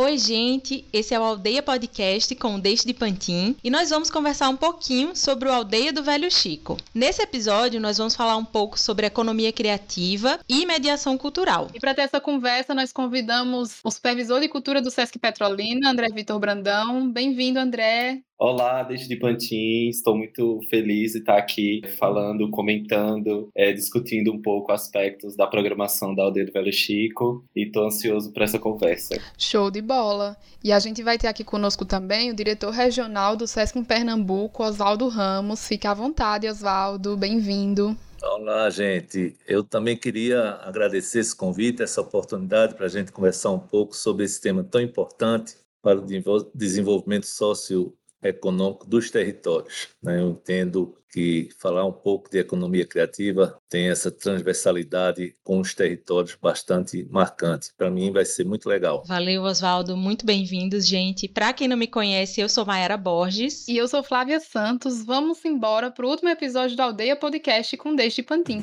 Oi, gente, esse é o Aldeia Podcast com o Deixe de Pantin e nós vamos conversar um pouquinho sobre o Aldeia do Velho Chico. Nesse episódio, nós vamos falar um pouco sobre economia criativa e mediação cultural. E para ter essa conversa, nós convidamos o supervisor de cultura do Sesc Petrolina, André Vitor Brandão. Bem-vindo, André. Olá, desde de Pantin, estou muito feliz de estar aqui falando, comentando, é, discutindo um pouco aspectos da programação da Aldeia do Velho Chico e estou ansioso para essa conversa. Show de bola! E a gente vai ter aqui conosco também o diretor regional do SESC em Pernambuco, Oswaldo Ramos. Fique à vontade, Oswaldo, bem-vindo. Olá, gente. Eu também queria agradecer esse convite, essa oportunidade para a gente conversar um pouco sobre esse tema tão importante para o desenvolvimento socio econômico dos territórios. Né? Eu entendo que falar um pouco de economia criativa tem essa transversalidade com os territórios bastante marcante. Para mim vai ser muito legal. Valeu, Oswaldo. Muito bem-vindos, gente. Para quem não me conhece, eu sou Mayara Borges. E eu sou Flávia Santos. Vamos embora para o último episódio do Aldeia Podcast com Deixe Pantin.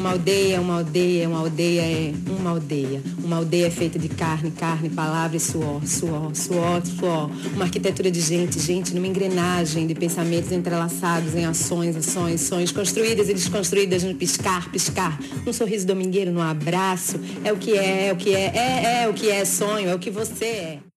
Uma aldeia, uma aldeia, uma aldeia é uma aldeia. Uma aldeia é feita de carne, carne, palavra e suor, suor, suor, suor. Uma arquitetura de gente, gente, numa engrenagem de pensamentos entrelaçados em ações, ações, sonhos, construídas e desconstruídas no piscar, piscar. Um sorriso domingueiro no abraço. É o que é, é o que é, é, é o que é sonho, é o que você é.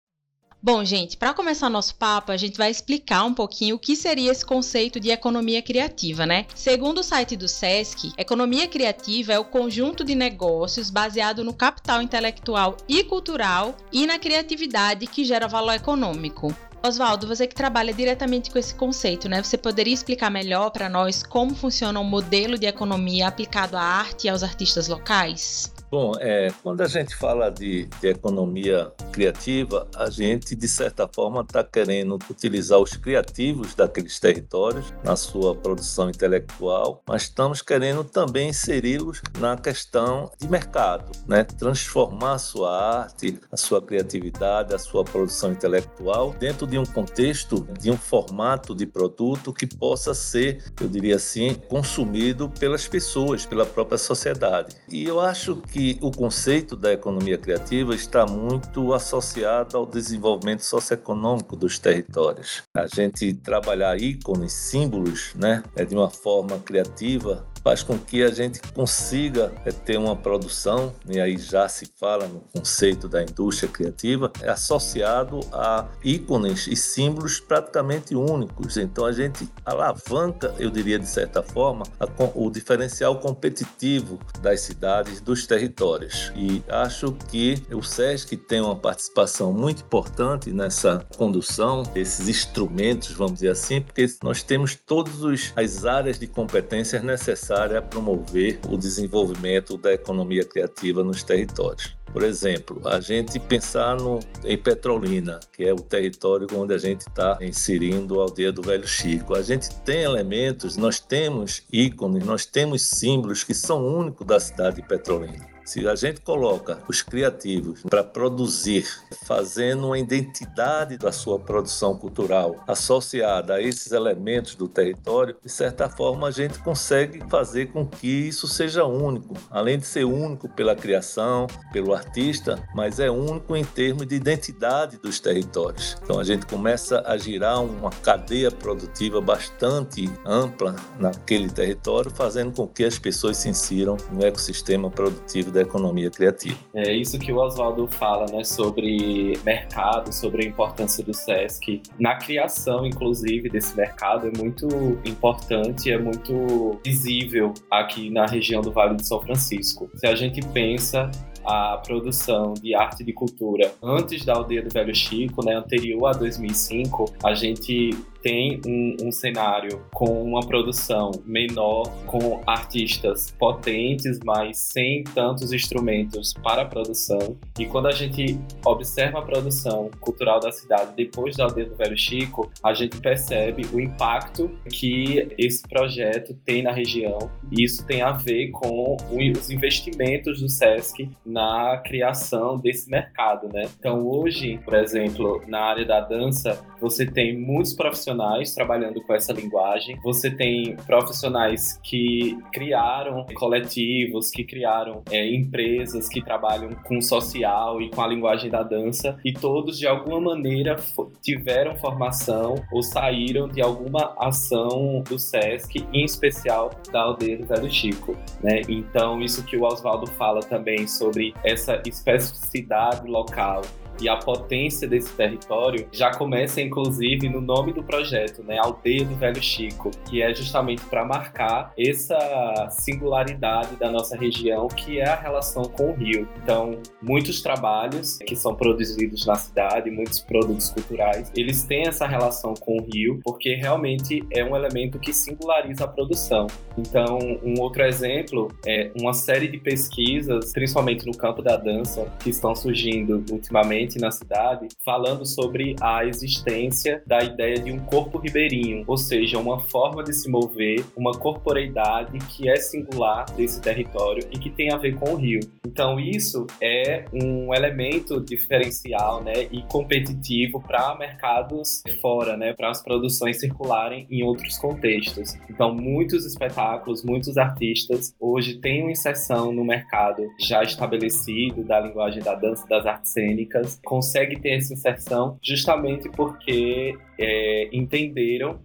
Bom, gente, para começar nosso papo, a gente vai explicar um pouquinho o que seria esse conceito de economia criativa, né? Segundo o site do SESC, economia criativa é o conjunto de negócios baseado no capital intelectual e cultural e na criatividade que gera valor econômico. Oswaldo, você que trabalha diretamente com esse conceito, né? Você poderia explicar melhor para nós como funciona um modelo de economia aplicado à arte e aos artistas locais? Bom, é, quando a gente fala de, de, economia criativa, a gente, de certa forma, está querendo utilizar os criativos daqueles territórios na sua produção intelectual, mas estamos querendo também inseri-los na questão de mercado, né? transformar a sua arte, a sua criatividade, a sua produção intelectual dentro de um contexto, de um formato de produto que possa ser, eu diria assim, consumido pelas pessoas, pela própria sociedade. E eu acho que que o conceito da economia criativa está muito associado ao desenvolvimento socioeconômico dos territórios. A gente trabalhar ícones, símbolos, né, é de uma forma criativa faz com que a gente consiga é, ter uma produção, e aí já se fala no conceito da indústria criativa, é associado a ícones e símbolos praticamente únicos. Então a gente alavanca, eu diria de certa forma, a, o diferencial competitivo das cidades, dos territórios. E acho que o SESC tem uma participação muito importante nessa condução desses instrumentos, vamos dizer assim, porque nós temos todas as áreas de competências necessárias necessária a promover o desenvolvimento da economia criativa nos territórios. Por exemplo, a gente pensar no, em Petrolina, que é o território onde a gente está inserindo a aldeia do Velho Chico. A gente tem elementos, nós temos ícones, nós temos símbolos que são únicos da cidade de Petrolina. Se a gente coloca os criativos para produzir, fazendo uma identidade da sua produção cultural associada a esses elementos do território, de certa forma a gente consegue fazer com que isso seja único, além de ser único pela criação, pelo artista, mas é único em termos de identidade dos territórios. Então a gente começa a girar uma cadeia produtiva bastante ampla naquele território, fazendo com que as pessoas se insiram no ecossistema produtivo da economia criativa. É isso que o Oswaldo fala, né, sobre mercado, sobre a importância do SESC. Na criação, inclusive, desse mercado é muito importante, é muito visível aqui na região do Vale do São Francisco. Se a gente pensa a produção de arte e de cultura antes da Aldeia do Velho Chico, né, anterior a 2005, a gente tem um, um, cenário com uma produção menor, com artistas potentes, mas sem tantos instrumentos para a produção. E quando a gente observa a produção cultural da cidade depois da Aldeia do Velho Chico, a gente percebe o impacto que esse projeto tem na região. E isso tem a ver com os investimentos do SESC na criação desse mercado, né? Então hoje, por exemplo, na área da dança, você tem muitos profissionais profissionais trabalhando com essa linguagem, você tem profissionais que criaram coletivos, que criaram é, empresas que trabalham com social e com a linguagem da dança, e todos de alguma maneira tiveram formação ou saíram de alguma ação do SESC, em especial da aldeia do Velho Chico. Né? Então, isso que o Oswaldo fala também sobre essa especificidade local e a potência desse território já começa, inclusive, no nome do projeto, né? Aldeia do Velho Chico, que é justamente para marcar essa singularidade da nossa região, que é a relação com o rio. Então, muitos trabalhos que são produzidos na cidade, muitos produtos culturais, eles têm essa relação com o rio, porque realmente é um elemento que singulariza a produção. Então, um outro exemplo é uma série de pesquisas, principalmente no campo da dança, que estão surgindo ultimamente na cidade, falando sobre a existência da ideia de um corpo ribeirinho, ou seja, uma forma de se mover, uma corporeidade que é singular desse território e que tem a ver com o rio. Então, isso é um elemento diferencial né, e competitivo para mercados fora, né, para as produções circularem em outros contextos. Então, muitos espetáculos, muitos artistas hoje têm uma inserção no mercado já estabelecido da linguagem da dança, das artes cênicas, consegue ter essa inserção justamente porque é, entenderam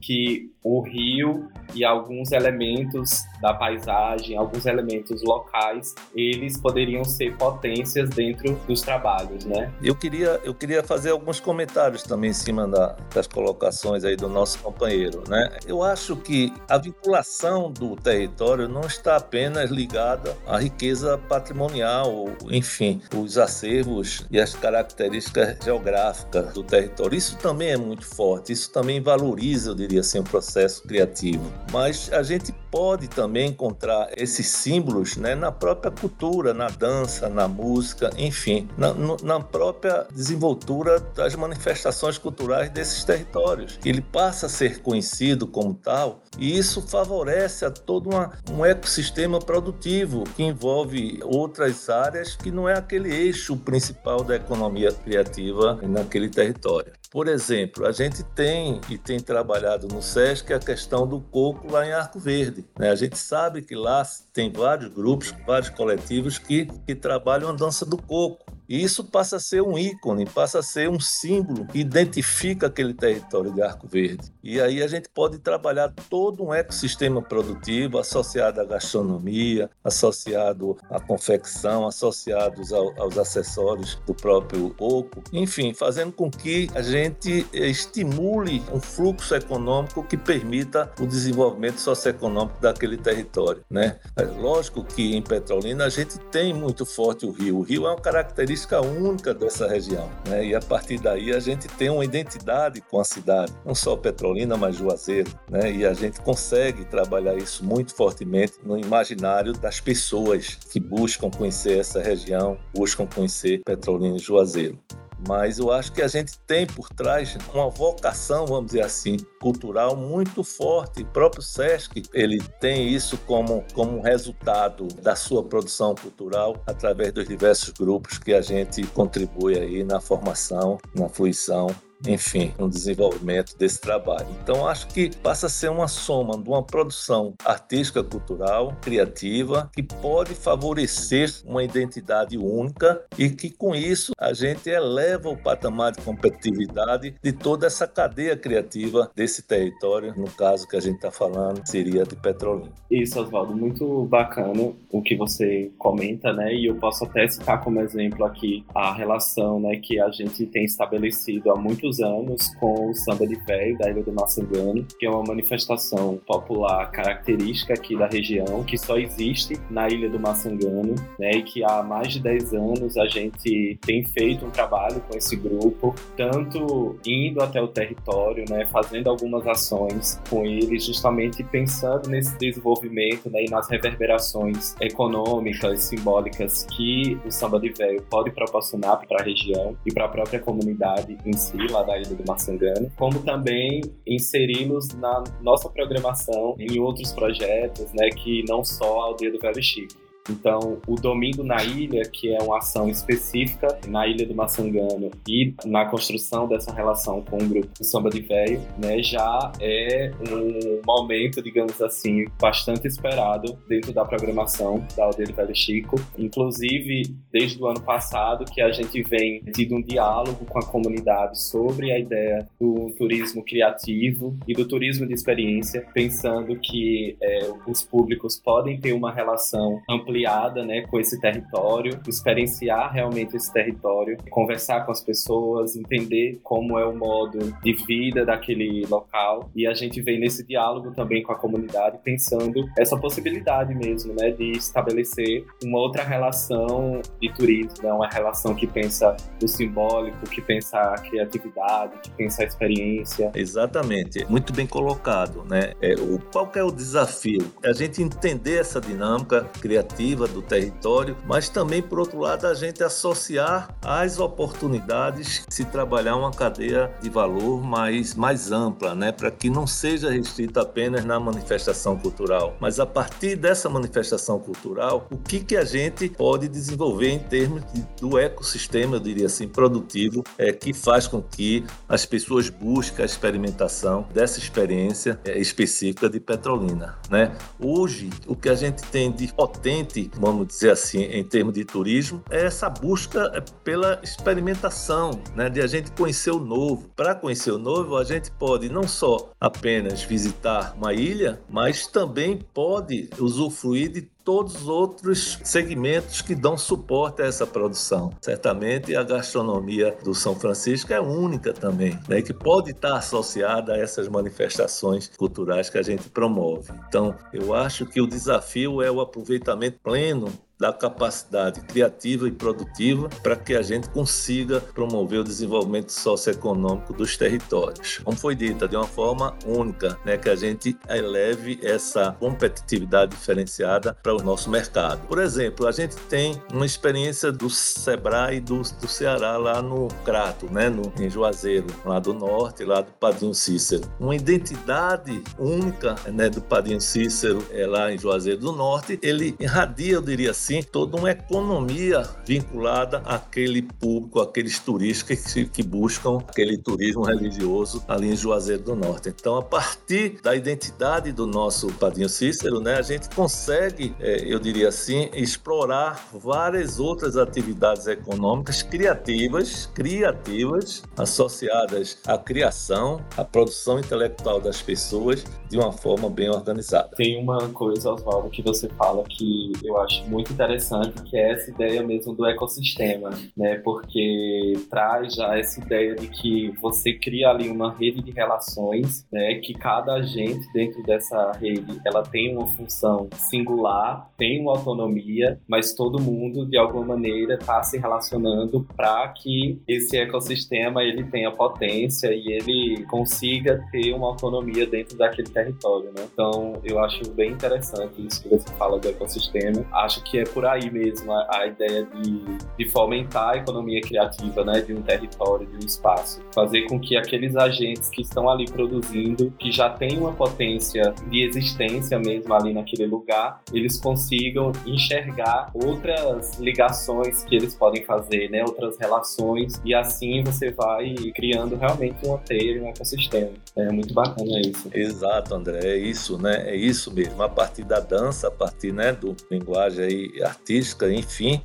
que o rio e alguns elementos da paisagem, alguns elementos locais, eles poderiam ser potências dentro dos trabalhos, né? Eu queria, eu queria fazer alguns comentários também em cima da, das colocações aí do nosso companheiro, né? Eu acho que a vinculação do território não está apenas ligada à riqueza patrimonial, enfim, os acervos e as características geográficas do território. Isso também é muito forte, isso também valoriza, eu diria assim, o processo criativo. Mas a gente pode também encontrar esses símbolos né, na própria cultura, na dança, na música, enfim, na, na própria desenvoltura das manifestações culturais desses territórios. Ele passa a ser conhecido como tal e isso favorece a todo uma, um ecossistema produtivo que envolve outras áreas que não é aquele eixo principal da economia criativa naquele território. Por exemplo, a gente tem e tem trabalhado no SESC a questão do coco lá em Arco Verde. Né? A gente sabe que lá tem vários grupos, vários coletivos que, que trabalham a dança do coco. E isso passa a ser um ícone, passa a ser um símbolo que identifica aquele território de Arco Verde. E aí a gente pode trabalhar todo um ecossistema produtivo associado à gastronomia, associado à confecção, associados ao, aos acessórios do próprio coco, enfim, fazendo com que a gente estimule um fluxo econômico que permita o desenvolvimento socioeconômico daquele território, né? É lógico que em Petrolina a gente tem muito forte o rio. O rio é uma característica característica única dessa região. Né? E a partir daí a gente tem uma identidade com a cidade, não só Petrolina, mas Juazeiro. Né? E a gente consegue trabalhar isso muito fortemente no imaginário das pessoas que buscam conhecer essa região, buscam conhecer Petrolina e Juazeiro mas eu acho que a gente tem por trás uma vocação, vamos dizer assim, cultural muito forte. O próprio SESC, ele tem isso como, como resultado da sua produção cultural através dos diversos grupos que a gente contribui aí na formação, na fruição enfim, no desenvolvimento desse trabalho. Então, acho que passa a ser uma soma de uma produção artística, cultural, criativa, que pode favorecer uma identidade única e que, com isso, a gente eleva o patamar de competitividade de toda essa cadeia criativa desse território, no caso que a gente está falando, seria de Petrolina. Isso, Oswaldo, muito bacana o que você comenta, né? E eu posso até citar como exemplo aqui a relação né, que a gente tem estabelecido há muitos muitos anos com o samba de véio da Ilha do Maçangano, que é uma manifestação popular característica aqui da região, que só existe na Ilha do Maçangano, né, e que há mais de 10 anos a gente tem feito um trabalho com esse grupo, tanto indo até o território, né, fazendo algumas ações com eles, justamente pensando nesse desenvolvimento né, e nas reverberações econômicas, simbólicas que o samba de véio pode proporcionar para a região e para a própria comunidade em si, lá da Ilha do Maçangano, como também inseri-los na nossa programação em outros projetos, né, que não só a Aldeia do Velho Chico. Então, o Domingo na Ilha, que é uma ação específica na Ilha do Maçangano e na construção dessa relação com o grupo Samba de Velho, né, já é um momento, digamos assim, bastante esperado dentro da programação da Aldeia do Velho Chico. Inclusive, desde o ano passado, que a gente vem tido um diálogo com a comunidade sobre a ideia do turismo criativo e do turismo de experiência, pensando que é, os públicos podem ter uma relação ampliada né, com esse território, experienciar realmente esse território, conversar com as pessoas, entender como é o modo de vida daquele local. E a gente vem nesse diálogo também com a comunidade, pensando essa possibilidade mesmo né, de estabelecer uma outra relação de turismo, né, uma relação que pensa o simbólico, que pensa a criatividade, que pensa a experiência. Exatamente, muito bem colocado. Né? É, o, qual é o desafio? A gente entender essa dinâmica criativa do território, mas também, por outro lado, a gente associar as oportunidades se trabalhar uma cadeia de valor mais, mais ampla, né? para que não seja restrita apenas na manifestação cultural, mas a partir dessa manifestação cultural, o que, que a gente pode desenvolver em termos de, do ecossistema, eu diria assim, produtivo, é, que faz com que as pessoas busquem a experimentação dessa experiência é, específica de Petrolina. Né? Hoje, o que a gente tem de potente, vamos dizer assim, em termos de turismo, é essa busca pela experimentação, né? de a gente conhecer o novo. Para conhecer o novo, a gente pode não só apenas visitar uma ilha, mas também pode usufruir de todos os outros segmentos que dão suporte a essa produção. Certamente a gastronomia do São Francisco é única também, né, que pode estar associada a essas manifestações culturais que a gente promove. Então, eu acho que o desafio é o aproveitamento pleno da capacidade criativa e produtiva para que a gente consiga promover o desenvolvimento socioeconômico dos territórios. Como foi dito, de uma forma única, né, que a gente eleve essa competitividade diferenciada para o nosso mercado. Por exemplo, a gente tem uma experiência do Sebrae do, do Ceará lá no Crato, né, no, em Juazeiro, lá do norte, lá do Padrinho Cícero. Uma identidade única né, do Padrinho Cícero é, lá em Juazeiro do Norte, ele irradia, eu diria assim, assim, toda uma economia vinculada àquele público, àqueles turistas que, que buscam aquele turismo religioso ali em Juazeiro do Norte. Então, a partir da identidade do nosso Padrinho Cícero, né, a gente consegue, é, eu diria assim, explorar várias outras atividades econômicas criativas, criativas, associadas à criação, à produção intelectual das pessoas de uma forma bem organizada. Tem uma coisa, Oswaldo, que você fala que eu acho muito interessante, que é essa ideia mesmo do ecossistema, né? Porque traz já essa ideia de que você cria ali uma rede de relações, né? Que cada agente dentro dessa rede, ela tem uma função singular, tem uma autonomia, mas todo mundo de alguma maneira está se relacionando para que esse ecossistema ele tenha potência e ele consiga ter uma autonomia dentro daquele território, né? Então, eu acho bem interessante isso que você fala do ecossistema. Acho que é por aí mesmo a, a ideia de, de, fomentar a economia criativa né, de um território, de um espaço. Fazer com que aqueles agentes que estão ali produzindo, que já têm uma potência de existência mesmo ali naquele lugar, eles consigam enxergar outras ligações que eles podem fazer, né, outras relações, e assim você vai criando realmente uma teia, um ecossistema. É muito bacana isso. Exato, André, é isso, né? É isso mesmo. A partir da dança, a partir né, do linguagem aí artística, enfim,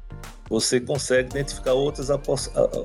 você consegue identificar outras,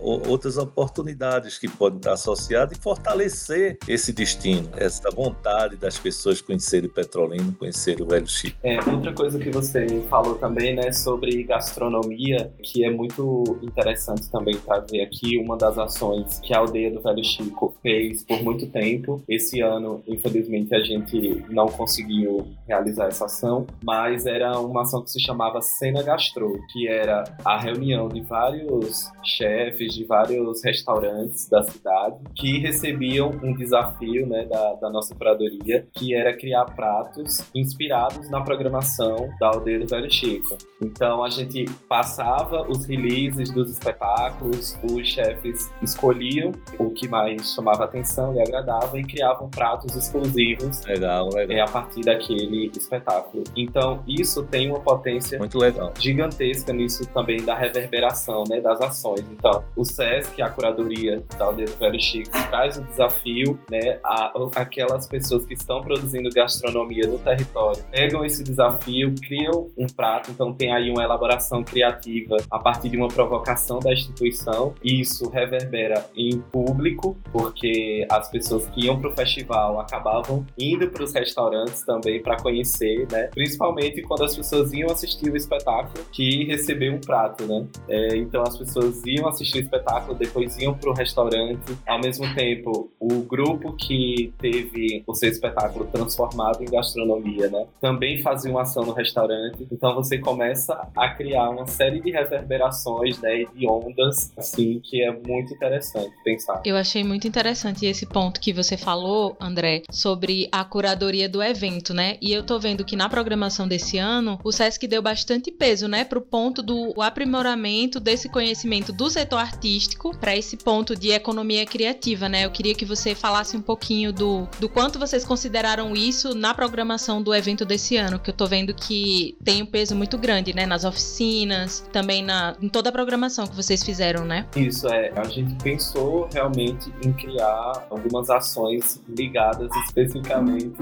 outras oportunidades que podem estar associadas e fortalecer esse destino, essa vontade das pessoas conhecerem Petrolina, conhecerem o Velho Chico. É, outra coisa que você falou também, né, sobre gastronomia, que é muito interessante também trazer aqui, uma das ações que a aldeia do Velho Chico fez por muito tempo. Esse ano, infelizmente, a gente não conseguiu realizar essa ação, mas era uma ação que se chamava Cena Gastro, que era a a reunião de vários chefes de vários restaurantes da cidade que recebiam um desafio né, da, da nossa curadoria, que era criar pratos inspirados na programação da Aldeia do Velho Chico. Então a gente passava os releases dos espetáculos, os chefes escolhiam o que mais chamava atenção e agradava e criavam pratos exclusivos legal, legal. É, a partir daquele espetáculo. Então isso tem uma potência muito legal. gigantesca nisso também da reverberação né, das ações. Então o SESC, a curadoria da Aldeia Velho Chico, traz o desafio, né, a, aquelas pessoas que estão produzindo gastronomia no território pegam esse desafio, criam um prato, então tem aí uma elaboração criativa a partir de uma provocação da instituição, e isso reverbera em público, porque as pessoas que iam para o festival acabavam indo para os restaurantes também para conhecer, né? Principalmente quando as pessoas iam assistir o espetáculo, que receber um prato, né? É, então as pessoas iam assistir o espetáculo, depois iam para o restaurante. Ao mesmo tempo, o grupo que teve o seu espetáculo transformado em gastronomia, né? Também fazia uma ação no restaurante. Então você começa a criar uma série de reverberações, né? E de ondas, assim, que é muito interessante pensar. Eu achei muito interessante esse ponto que você falou, André, sobre a curadoria do evento, né? E eu tô vendo que na programação desse ano, o SESC deu bastante peso, né? Pro ponto do aprimoramento desse conhecimento do setor artístico para esse ponto de economia criativa, né? Eu queria que você falasse um pouquinho do, do quanto vocês consideraram isso na programação do evento desse ano, que eu tô vendo que tem um peso muito grande, né? Nas oficinas, também na, em toda a programação que vocês fizeram, né? Isso, é. A gente pensou realmente em criar algumas ações ligadas especificamente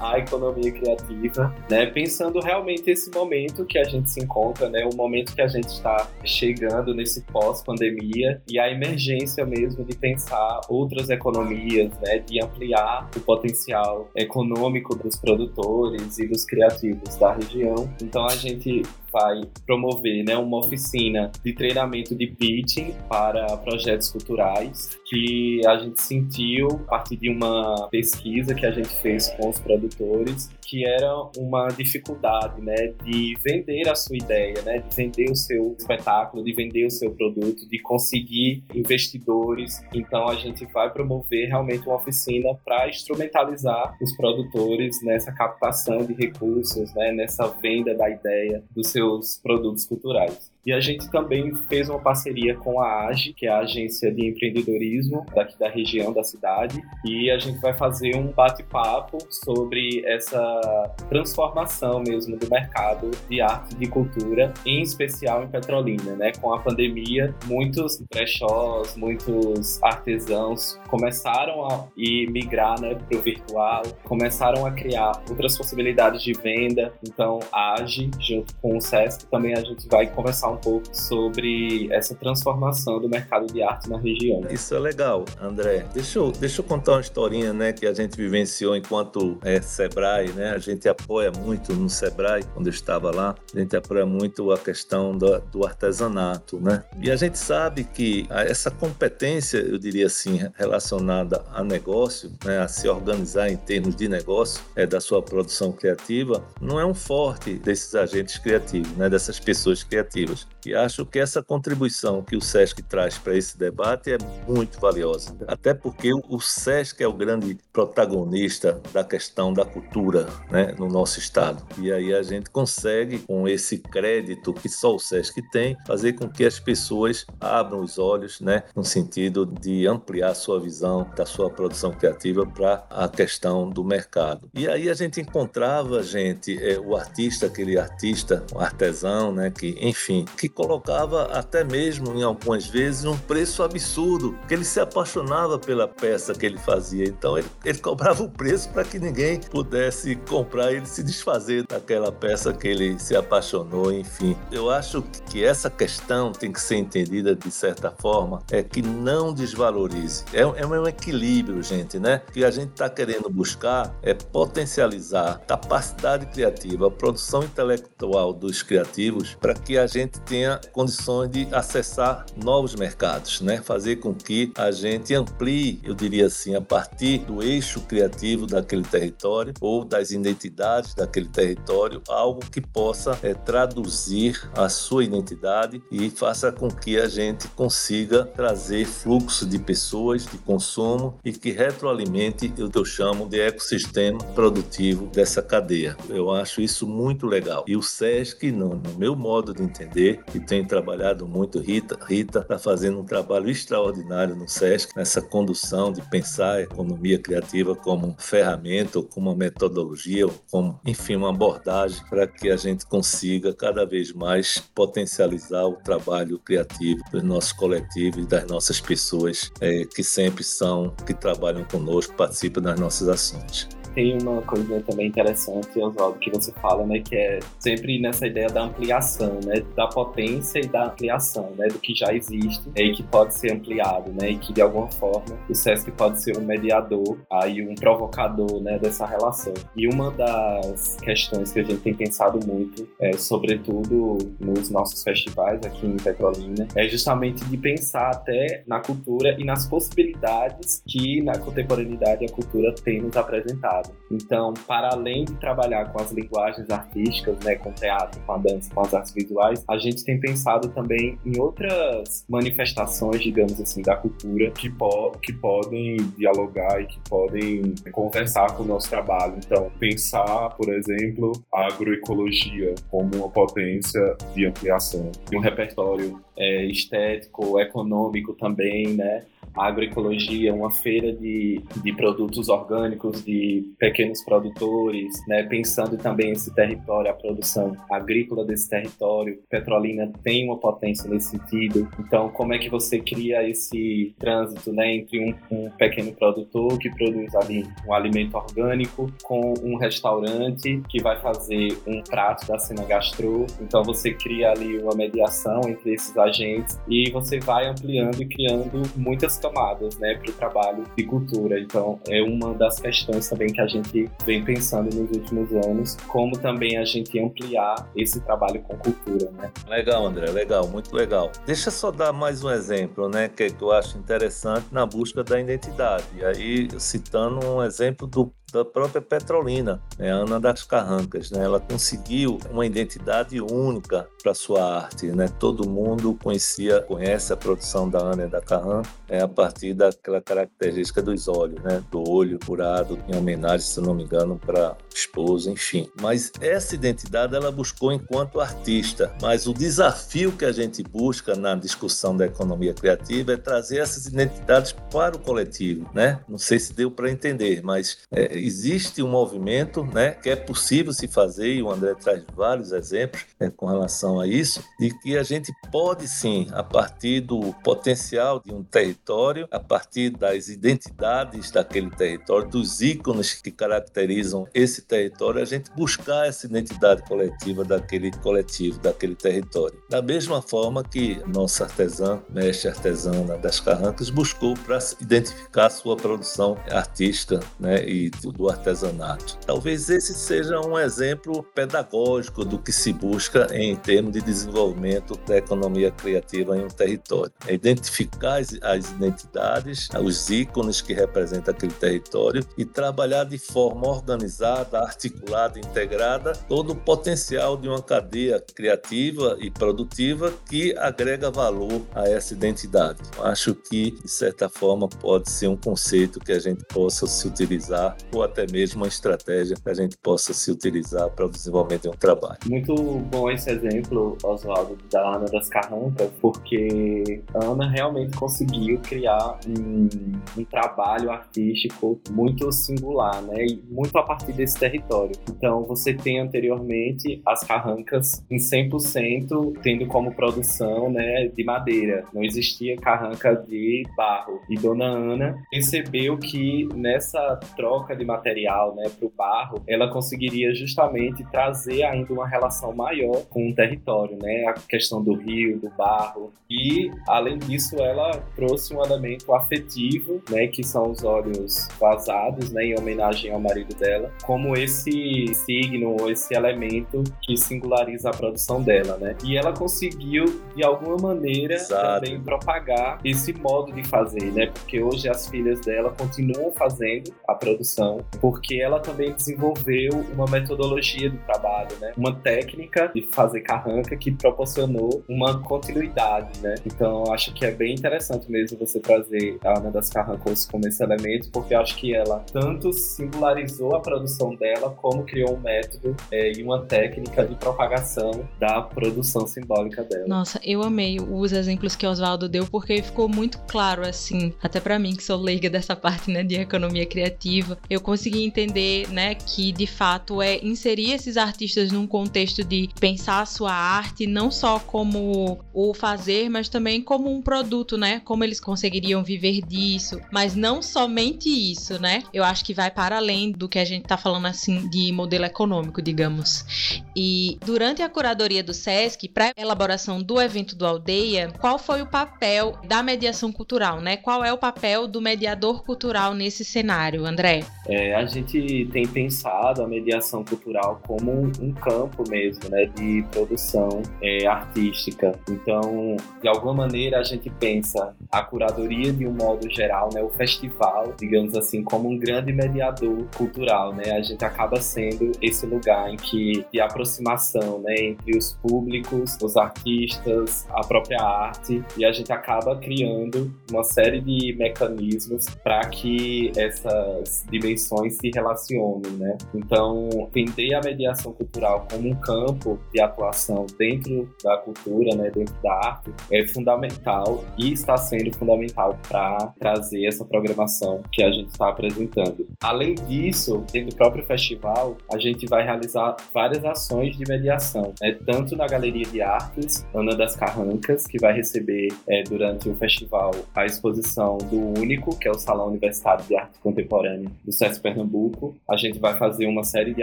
à economia criativa, né? Pensando realmente esse momento que a gente se encontra, né? O momento que a gente está chegando nesse pós-pandemia e a emergência mesmo de pensar outras economias, né? De ampliar o potencial econômico dos produtores e dos criativos da região. Então a gente vai promover né, uma oficina de treinamento de pitching para projetos culturais que a gente sentiu a partir de uma pesquisa que a gente fez com os produtores que era uma dificuldade né, de vender a sua ideia, né, de vender o seu espetáculo, de vender o seu produto, de conseguir investidores. Então a gente vai promover realmente uma oficina para instrumentalizar os produtores nessa captação de recursos, né, nessa venda da ideia do seu seus produtos culturais. E a gente também fez uma parceria com a AGE, que é a agência de empreendedorismo daqui da região da cidade, e a gente vai fazer um bate-papo sobre essa transformação mesmo do mercado de arte e de cultura, em especial em Petrolina, né? Com a pandemia, muitos brechós, muitos artesãos começaram a migrar, né, para o virtual, começaram a criar outras possibilidades de venda. Então, a AGE, junto com o SESC, também a gente vai conversar um pouco sobre essa transformação do mercado de arte na região. Isso é legal, André. Deixa eu, deixa eu contar uma historinha, né, que a gente vivenciou enquanto é, Sebrae, né? A gente apoia muito no Sebrae, quando eu estava lá, a gente apoia muito a questão do, do artesanato, né? E a gente sabe que essa competência, eu diria assim, relacionada a negócio, né, a se organizar em termos de negócio, é da sua produção criativa, não é um forte desses agentes criativos, né, dessas pessoas criativas. E acho que essa contribuição que o SESC traz para esse debate é muito valiosa. Até porque o SESC é o grande protagonista da questão da cultura né, no nosso estado. E aí a gente consegue, com esse crédito que só o SESC tem, fazer com que as pessoas abram os olhos né, no sentido de ampliar sua visão da sua produção criativa para a questão do mercado. E aí a gente encontrava, gente, é, o artista, aquele artista, o artesão, né, que, enfim, que colocava até mesmo em algumas vezes um preço absurdo, que ele se apaixonava pela peça que ele fazia. Então ele, ele cobrava o preço para que ninguém pudesse comprar e ele se desfazer daquela peça que ele se apaixonou, enfim. Eu acho que essa questão tem que ser entendida de certa forma, é que não desvalorize. É, é um equilíbrio, gente, né? Que a gente está querendo buscar é potencializar capacidade criativa, produção intelectual dos criativos, para que a gente tenha condições de acessar novos mercados, né? Fazer com que a gente amplie, eu diria assim, a partir do eixo criativo daquele território ou das identidades daquele território, algo que possa é, traduzir a sua identidade e faça com que a gente consiga trazer fluxo de pessoas, de consumo e que retroalimente que eu chamo de ecossistema produtivo dessa cadeia. Eu acho isso muito legal. E o SESC, no, no meu modo de entender, e tem trabalhado muito, Rita, Rita está fazendo um trabalho extraordinário no SESC, nessa condução de pensar a economia criativa como ferramenta ou como uma metodologia, ou como, enfim, uma abordagem para que a gente consiga cada vez mais potencializar o trabalho criativo dos nossos coletivos e das nossas pessoas é, que sempre são, que trabalham conosco, participam das nossas ações tem uma coisa também interessante, Oswaldo, que você fala, né, que é sempre nessa ideia da ampliação, né, da potência e da ampliação, né, do que já existe e que pode ser ampliado, né, e que de alguma forma o SESC pode ser um mediador, aí um provocador, né, dessa relação. E uma das questões que a gente tem pensado muito, é, sobretudo nos nossos festivais aqui em Petrolina, é justamente de pensar até na cultura e nas possibilidades que na contemporaneidade a cultura tem nos apresentado. Então, para além de trabalhar com as linguagens artísticas, né, com teatro, com a dança, com as artes visuais, a gente tem pensado também em outras manifestações, digamos assim, da cultura que, po que podem dialogar e que podem conversar com o nosso trabalho. Então, pensar, por exemplo, a agroecologia como uma potência de ampliação de um repertório é, estético, econômico também, né? A agroecologia, uma feira de, de produtos orgânicos de pequenos produtores, né, pensando também esse território, a produção agrícola desse território. Petrolina tem uma potência nesse sentido. Então, como é que você cria esse trânsito né, entre um, um pequeno produtor que produz ali um alimento orgânico com um restaurante que vai fazer um prato da cena gastro? Então, você cria ali uma mediação entre esses agentes e você vai ampliando e criando muitas camadas, né, para o trabalho de cultura. Então, é uma das questões também que a gente vem pensando nos últimos anos, como também a gente ampliar esse trabalho com cultura, né? Legal, André, legal, muito legal. Deixa eu só dar mais um exemplo, né, que eu acho interessante na busca da identidade. E aí, citando um exemplo do da própria Petrolina, né, Ana das Carrancas. Né? Ela conseguiu uma identidade única para sua arte. Né? Todo mundo conhecia, conhece a produção da Ana da Carranca é, a partir daquela característica dos olhos, né? do olho curado, em homenagem, se não me engano, para esposa, enfim. Mas essa identidade ela buscou enquanto artista. Mas o desafio que a gente busca na discussão da economia criativa é trazer essas identidades para o coletivo. Né? Não sei se deu para entender, mas é, existe um movimento né, que é possível se fazer, e o André traz vários exemplos né, com relação a isso, de que a gente pode sim, a partir do potencial de um território, a partir das identidades daquele território, dos ícones que caracterizam esse território, a gente buscar essa identidade coletiva daquele coletivo, daquele território. Da mesma forma que nossa artesã, mestre artesana das Carrancas, buscou para identificar sua produção artística né, e do artesanato. Talvez esse seja um exemplo pedagógico do que se busca em termos de desenvolvimento da economia criativa em um território. É identificar as, as identidades, os ícones que representam aquele território e trabalhar de forma organizada, articulada, integrada todo o potencial de uma cadeia criativa e produtiva que agrega valor a essa identidade. Acho que, de certa forma, pode ser um conceito que a gente possa se utilizar ou até mesmo uma estratégia que a gente possa se utilizar para o desenvolvimento de um trabalho. Muito bom esse exemplo, Oswaldo, da Ana das Carrancas, porque a Ana realmente conseguiu criar um, um trabalho artístico muito singular, né? E muito a partir desse território. Então, você tem anteriormente as carrancas em 100% tendo como produção, né, de madeira. Não existia carranca de barro. E Dona Ana percebeu que nessa troca de material, né, para o barro, ela conseguiria justamente trazer ainda uma relação maior com o território, né, a questão do rio, do barro e além disso ela trouxe um elemento afetivo, né, que são os olhos vazados, né, em homenagem ao marido dela, como esse signo ou esse elemento que singulariza a produção dela, né? E ela conseguiu de alguma maneira Exato. também propagar esse modo de fazer, né? Porque hoje as filhas dela continuam fazendo a produção, porque ela também desenvolveu uma metodologia de trabalho, né? Uma técnica de fazer carranca que proporcionou uma continuidade, né? Então acho que é bem interessante mesmo você trazer a Ana das Carrancas como esse elemento, porque acho que ela tanto singularizou a produção dela, como criou um método é, e uma técnica de propagação da produção simbólica dela. Nossa, eu amei os exemplos que Oswaldo deu, porque ficou muito claro, assim, até para mim que sou leiga dessa parte, né, de economia criativa, eu consegui entender, né, que de fato é inserir esses artistas num contexto de pensar a sua arte não só como o fazer, mas também como um produto, né, como eles conseguiriam viver disso, mas não somente isso, né? Eu acho que vai para além do que a gente tá falando assim de modelo econômico, digamos. E durante a curadoria do SESC, para elaboração do evento do Aldeia, qual foi o papel da mediação cultural, né? Qual é o papel do mediador cultural nesse cenário, André? É, a gente tem pensado a mediação cultural como um, um campo mesmo, né, de produção é, artística. Então, de alguma maneira, a gente pensa a curadoria de um modo geral, né, o festival, digamos assim, como um grande mediador cultural, né? A gente acaba sendo esse lugar em que de aproximação, né, entre os públicos, os artistas, a própria arte, e a gente acaba criando uma série de mecanismos para que essas dimensões se relacionem, né? Então, entender a mediação cultural como um campo de atuação dentro da cultura, né, dentro da arte, é fundamental e está sendo fundamental para trazer essa programação que a gente está apresentando. Além disso, dentro do próprio festival, a gente vai realizar várias ações de mediação, né? tanto na Galeria de Artes, Ana das Carrancas, que vai receber é, durante o festival a exposição do Único, que é o Salão Universitário de Arte Contemporânea do SESC Pernambuco. A gente vai fazer uma série de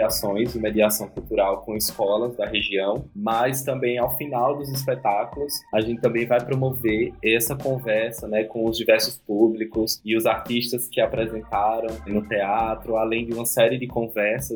ações de mediação cultural com escolas da região, mas também ao final dos espetáculos, a gente também vai promover essa conversa né, com os diversos públicos e os artistas que apresentaram no teatro, além de uma série de conversas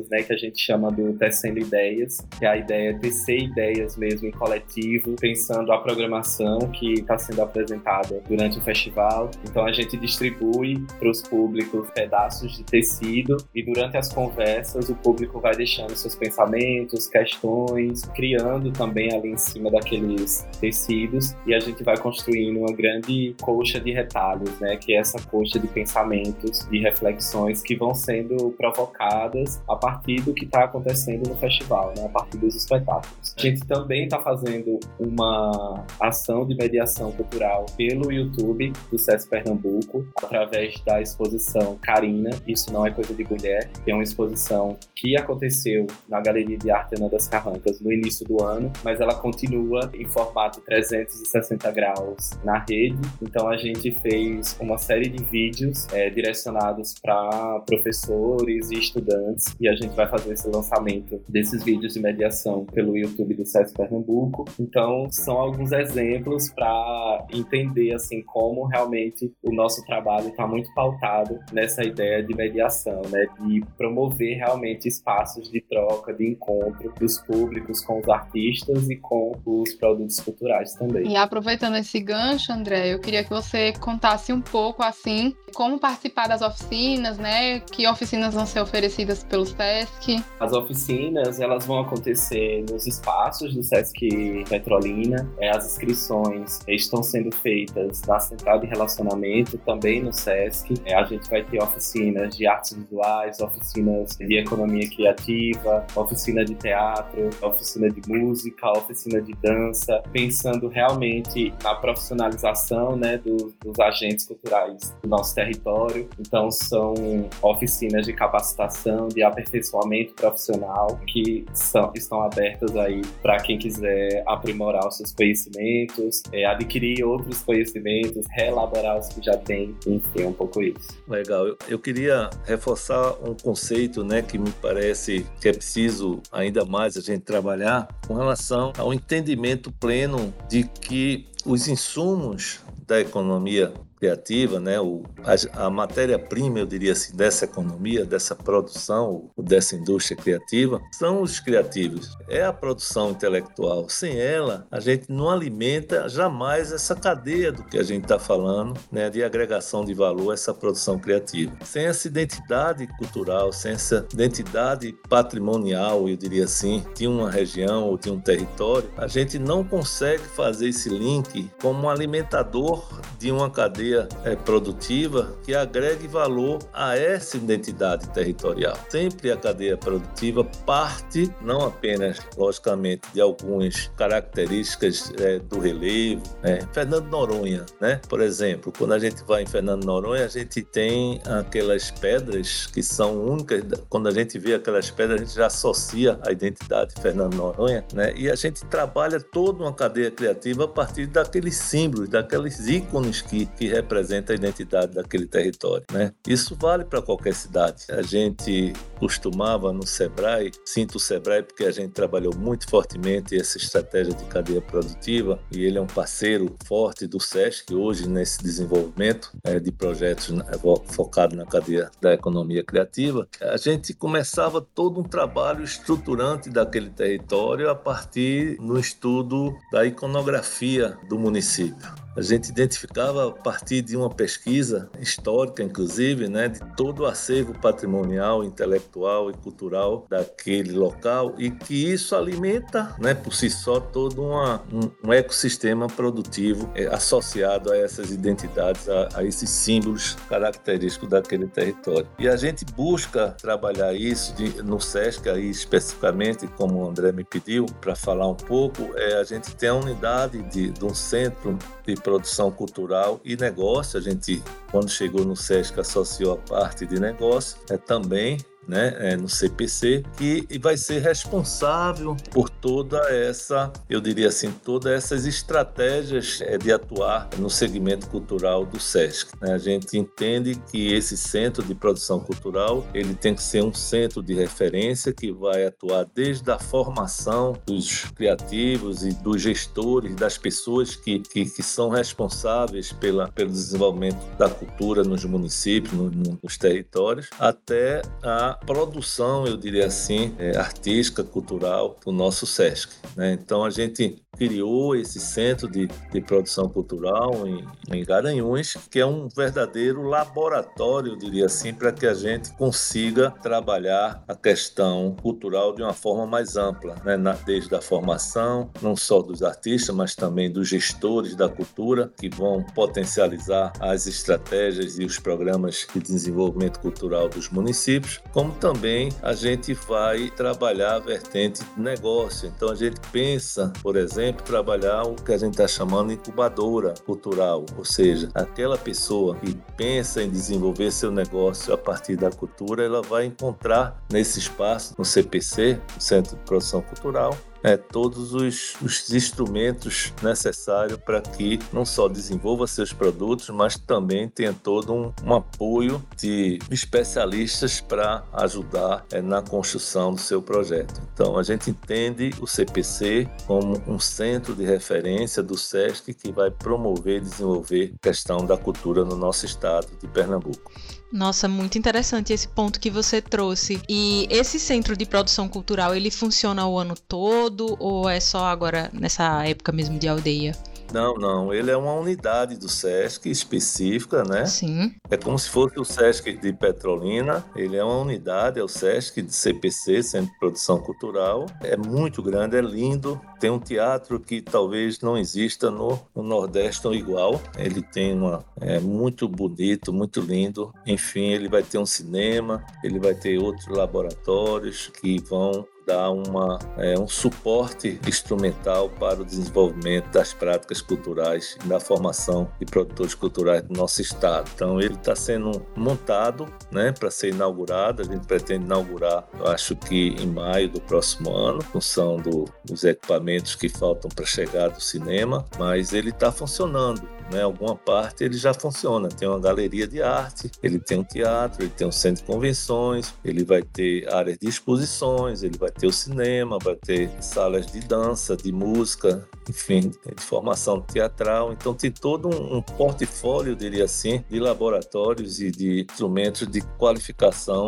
né, que a gente chama do Tecendo Ideias, que é a ideia de tecer ideias mesmo em coletivo, pensando a programação que está sendo apresentada durante o festival. Então a gente distribui para os públicos pedaços de tecido e durante as conversas o público vai deixando seus pensamentos, questões, criando também ali em cima daqueles tecidos e a gente vai construindo uma grande coxa de retalhos, né, que é essa coxa de pensamentos, de reflexões que vão sendo provocadas a partir do que está acontecendo no festival, né, a partir dos espetáculos. A gente também está fazendo uma ação de mediação cultural pelo YouTube do SESC Pernambuco, através da exposição Carina, Isso Não É Coisa de Mulher, que é uma exposição que aconteceu na Galeria de Arte Ana das Carrancas no início do ano, mas ela continua em formato 360 graus na rede. Então a gente fez uma série de vídeos é, direcionados para professores e estudantes e a gente vai fazer esse lançamento desses vídeos de mediação pelo YouTube do SESC Pernambuco. Então são alguns exemplos para entender assim como realmente o nosso trabalho está muito pautado nessa ideia de mediação, né, de promover realmente espaços de troca, de encontro dos públicos com os artistas e com os produtos culturais também. E aproveitando esse gancho, André, eu queria que você contasse um pouco assim como participar das oficinas, né? Que oficinas vão ser oferecidas pelo SESC? As oficinas elas vão acontecer nos espaços do SESC Petrolina. É, as inscrições estão sendo feitas na central de relacionamento, também no SESC. É, a gente vai ter oficinas de artes visuais, oficinas de economia criativa, oficina de teatro, oficina de música, oficina de dança, pensando realmente na profissionalização né, dos, dos agentes culturais do nosso território. Então, são oficinas de capacitação, de aperfeiçoamento profissional que são, estão abertas aí para quem quiser aprimorar os seus conhecimentos, é, adquirir outros conhecimentos, reelaborar os que já tem, enfim, é um pouco isso. Legal. Eu, eu queria reforçar um conceito né, que me parece que é preciso ainda mais a gente trabalhar com relação ao entendimento pleno de que os insumos da economia criativa, né? O, a, a matéria-prima, eu diria assim, dessa economia, dessa produção, dessa indústria criativa, são os criativos. É a produção intelectual. Sem ela, a gente não alimenta jamais essa cadeia do que a gente está falando, né? De agregação de valor, essa produção criativa. Sem essa identidade cultural, sem essa identidade patrimonial, eu diria assim, de uma região ou de um território, a gente não consegue fazer esse link como um alimentador de uma cadeia é, produtiva que agregue valor a essa identidade territorial. Sempre a cadeia produtiva parte não apenas, logicamente, de algumas características é, do relevo. Né? Fernando Noronha, né? por exemplo, quando a gente vai em Fernando Noronha, a gente tem aquelas pedras que são únicas. Quando a gente vê aquelas pedras, a gente já associa a identidade de Fernando Noronha, né? e a gente trabalha toda uma cadeia criativa a partir daqueles símbolos, daqueles ícones que, que representa a identidade daquele território. Né? Isso vale para qualquer cidade. A gente costumava no Sebrae, sinto o Sebrae porque a gente trabalhou muito fortemente essa estratégia de cadeia produtiva e ele é um parceiro forte do SESC hoje nesse desenvolvimento é, de projetos né, focado na cadeia da economia criativa. A gente começava todo um trabalho estruturante daquele território a partir no estudo da iconografia do município. A gente identificava a partir de uma pesquisa histórica, inclusive, né, de todo o acervo patrimonial, intelectual e cultural daquele local e que isso alimenta, né, por si só, todo uma, um, um ecossistema produtivo é, associado a essas identidades, a, a esses símbolos característicos daquele território. E a gente busca trabalhar isso de, no SESC, aí especificamente, como o André me pediu para falar um pouco, é, a gente tem a unidade de, de um centro de produção cultural e negócio. A gente, quando chegou no SESC, associou a parte de negócio é, também né, é, no CPC, que vai ser responsável por toda essa, eu diria assim, todas essas estratégias é, de atuar no segmento cultural do SESC. Né? A gente entende que esse centro de produção cultural ele tem que ser um centro de referência que vai atuar desde a formação dos criativos e dos gestores, das pessoas que, que, que são responsáveis pela, pelo desenvolvimento da cultura nos municípios, no, nos territórios, até a produção, eu diria assim, é, artística, cultural do nosso SESC. Né? Então a gente criou esse centro de, de produção cultural em, em, Garanhuns, que é um verdadeiro laboratório, eu diria assim, para que a gente consiga trabalhar a questão cultural de uma forma mais ampla, né? Na, desde a formação, não só dos artistas, mas também dos gestores da cultura, que vão potencializar as estratégias e os programas de desenvolvimento cultural dos municípios, como também a gente vai trabalhar a vertente negócio. Então a gente pensa, por exemplo, exemplo, trabalhar o que a gente está chamando de incubadora cultural, ou seja, aquela pessoa que pensa em desenvolver seu negócio a partir da cultura, ela vai encontrar nesse espaço, no CPC, no Centro de Produção Cultural, é, todos os, os instrumentos necessários para que não só desenvolva seus produtos, mas também tenha todo um, um apoio de especialistas para ajudar é, na construção do seu projeto. Então, a gente entende o CPC como um centro de referência do SESC que vai promover e desenvolver a questão da cultura no nosso estado de Pernambuco. Nossa, muito interessante esse ponto que você trouxe. E esse centro de produção cultural, ele funciona o ano todo ou é só agora nessa época mesmo de aldeia? Não, não. Ele é uma unidade do SESC específica, né? Sim. É como se fosse o SESC de Petrolina. Ele é uma unidade, é o SESC de CPC, Centro de Produção Cultural. É muito grande, é lindo. Tem um teatro que talvez não exista no, no Nordeste igual. Ele tem uma. É muito bonito, muito lindo. Enfim, ele vai ter um cinema, ele vai ter outros laboratórios que vão dar uma, é, um suporte instrumental para o desenvolvimento das práticas culturais e da formação de produtores culturais do nosso estado. Então ele está sendo montado né, para ser inaugurado. A gente pretende inaugurar, eu acho que em maio do próximo ano, em função do, dos equipamentos que faltam para chegar do cinema, mas ele está funcionando né, alguma parte ele já funciona. Tem uma galeria de arte, ele tem um teatro, ele tem um centro de convenções, ele vai ter áreas de exposições, ele vai ter o cinema, vai ter salas de dança, de música, enfim, de formação teatral. Então tem todo um, um portfólio, eu diria assim, de laboratórios e de instrumentos de qualificação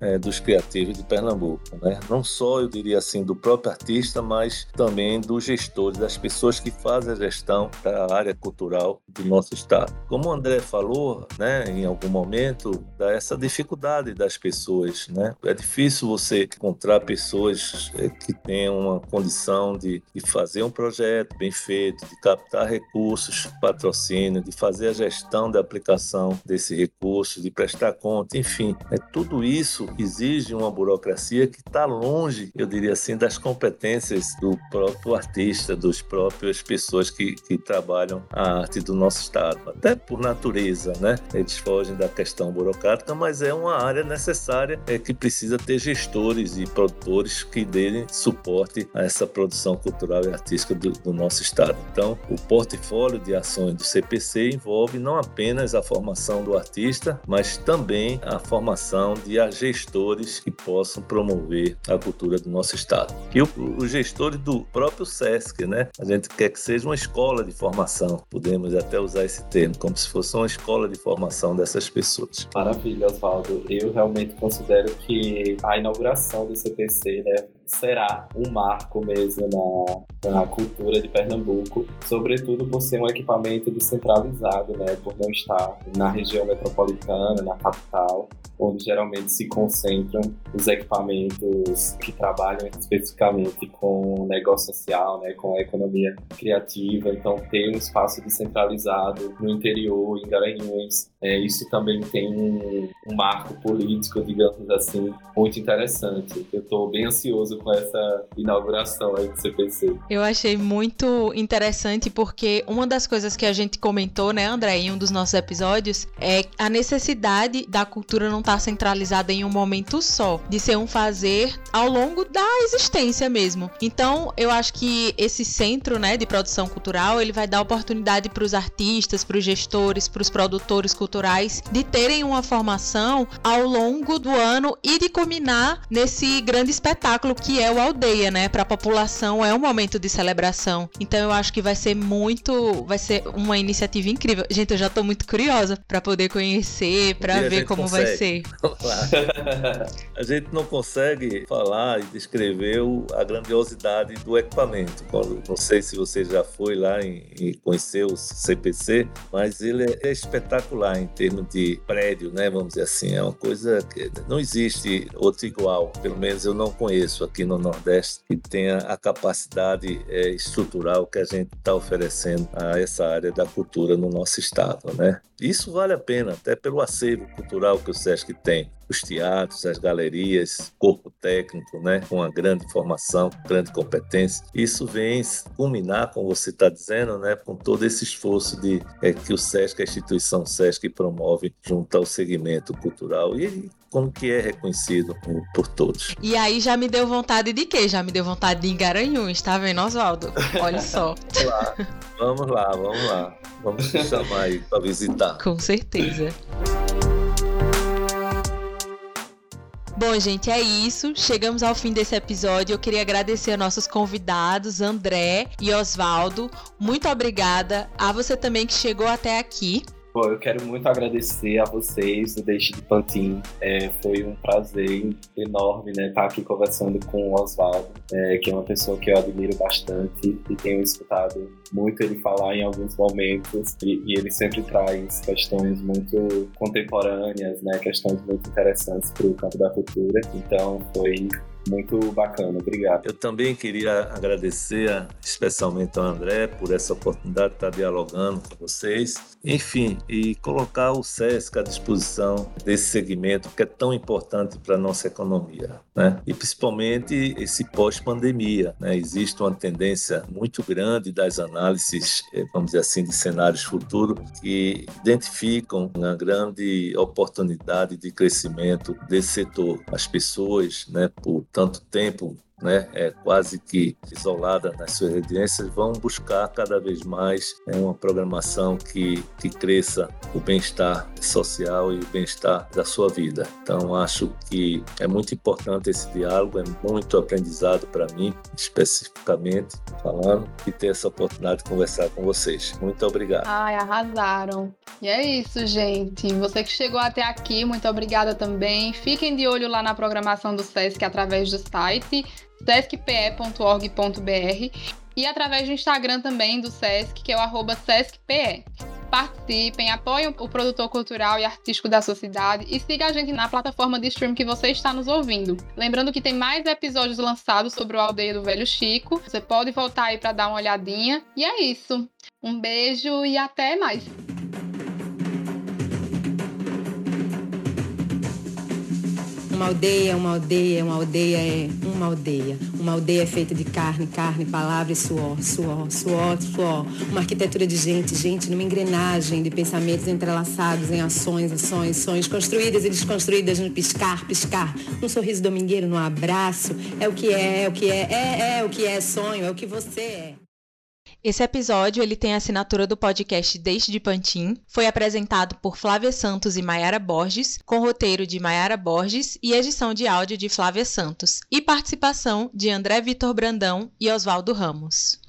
é, dos criativos de Pernambuco. Né? Não só, eu diria assim, do próprio artista, mas também dos gestores, das pessoas que fazem a gestão da área cultural do nosso estado. Como o André falou, né, em algum momento, dá essa dificuldade das pessoas. Né? É difícil você encontrar pessoas é, que tenham uma condição de, de fazer um projeto bem feito, de captar recursos, patrocínio, de fazer a gestão da aplicação desse recurso, de prestar conta, enfim, é tudo isso exige uma burocracia que está longe, eu diria assim, das competências do próprio artista, dos próprias pessoas que, que trabalham a arte do nosso estado, até por natureza, né? Eles fogem da questão burocrática, mas é uma área necessária é que precisa ter gestores e produtores que dêem suporte a essa produção cultural e artística do, do nosso estado. Então, o portfólio de ações do CPC envolve não apenas a formação do artista, mas também a formação de gestores que possam promover a cultura do nosso estado. E os gestores do próprio SESC, né? A gente quer que seja uma escola de formação, podemos até usar esse termo, como se fosse uma escola de formação dessas pessoas. Maravilha, Oswaldo. Eu realmente considero que a inauguração do CPC, né, será um marco mesmo na, na cultura de Pernambuco, sobretudo por ser um equipamento descentralizado, né, por não estar na região metropolitana, na capital, onde geralmente se concentram os equipamentos que trabalham especificamente com negócio social, né, com a economia criativa. Então, ter um espaço descentralizado no interior, em Garanhuns, é, isso também tem um, um marco político, digamos assim, muito interessante. Eu estou bem ansioso com essa inauguração aí do CPC. Eu achei muito interessante porque uma das coisas que a gente comentou, né, André, em um dos nossos episódios, é a necessidade da cultura não estar tá centralizada em um momento só, de ser um fazer ao longo da existência mesmo. Então, eu acho que esse centro, né, de produção cultural, ele vai dar oportunidade para os artistas, para os gestores, para os produtores culturais de terem uma formação ao longo do ano e de culminar nesse grande espetáculo que é o Aldeia, né? Para a população é um momento de celebração. Então eu acho que vai ser muito, vai ser uma iniciativa incrível. Gente, eu já tô muito curiosa para poder conhecer, para ver como consegue. vai ser. a gente não consegue falar e descrever a grandiosidade do equipamento. Não sei se você já foi lá e conheceu o CPC, mas ele é espetacular em termos de prédio, né? Vamos dizer assim, é uma coisa que não existe outro igual. Pelo menos eu não conheço aqui no Nordeste que tenha a capacidade é, estrutural que a gente está oferecendo a essa área da cultura no nosso estado, né? Isso vale a pena, até pelo acervo cultural que o SESC tem os teatros, as galerias, corpo técnico, né, com uma grande formação, grande competência. Isso vem culminar, como você está dizendo, né, com todo esse esforço de é, que o SESC, a instituição SESC, promove junto ao segmento cultural e como que é reconhecido por todos. E aí já me deu vontade de quê? Já me deu vontade de Garanhuns, tá vendo, Oswaldo? Olha só. vamos lá, vamos lá. Vamos te chamar aí para visitar. Com certeza. Bom, gente, é isso. Chegamos ao fim desse episódio. Eu queria agradecer a nossos convidados, André e Oswaldo. Muito obrigada a você também que chegou até aqui. Bom, eu quero muito agradecer a vocês do Deixe de Pantin. É, foi um prazer enorme né, estar aqui conversando com o Oswaldo, é, que é uma pessoa que eu admiro bastante e tenho escutado muito ele falar em alguns momentos e, e ele sempre traz questões muito contemporâneas, né, questões muito interessantes para o campo da cultura. Então foi Muito bacana, obrigado. Eu também queria agradecer especialmente ao André por essa oportunidade de estar dialogando com vocês. Enfim, e colocar o SESC à disposição desse segmento que é tão importante para a nossa economia. Né? E principalmente esse pós-pandemia. Né? Existe uma tendência muito grande das análises, eh, vamos dizer assim, de cenários futuros que identificam uma grande oportunidade de crescimento desse setor. As pessoas, né, por tanto tempo né, é quase que isolada nas suas residências, vão buscar cada vez mais é, uma programação que, que cresça o bem-estar social e o bem-estar da sua vida. Então, acho que é muito importante esse diálogo, é muito aprendizado para mim, especificamente falando, e ter essa oportunidade de conversar com vocês. Muito obrigado. Ai, arrasaram. E é isso, gente. Você que chegou até aqui, muito obrigada também. Fiquem de olho lá na programação do SESC através do site sescpe.org.br e através do Instagram também do SESC, que é o SESCPE. Participem, apoiem o produtor cultural e artístico da sua cidade e siga a gente na plataforma de stream que você está nos ouvindo. Lembrando que tem mais episódios lançados sobre o Aldeia do Velho Chico. Você pode voltar aí para dar uma olhadinha. E é isso. Um beijo e até mais. Uma aldeia, uma aldeia, uma aldeia é uma aldeia. Uma aldeia é feita de carne, carne, palavra e suor, suor, suor, suor. Uma arquitetura de gente, gente, numa engrenagem de pensamentos entrelaçados em ações, ações, ações, construídas e desconstruídas no piscar, piscar, no sorriso domingueiro, no abraço. É o que é, é o que é, é, é o que é sonho, é o que você é. Esse episódio ele tem a assinatura do podcast Deixe de Pantin, foi apresentado por Flávia Santos e Maiara Borges, com roteiro de Maiara Borges e edição de áudio de Flávia Santos, e participação de André Vitor Brandão e Oswaldo Ramos.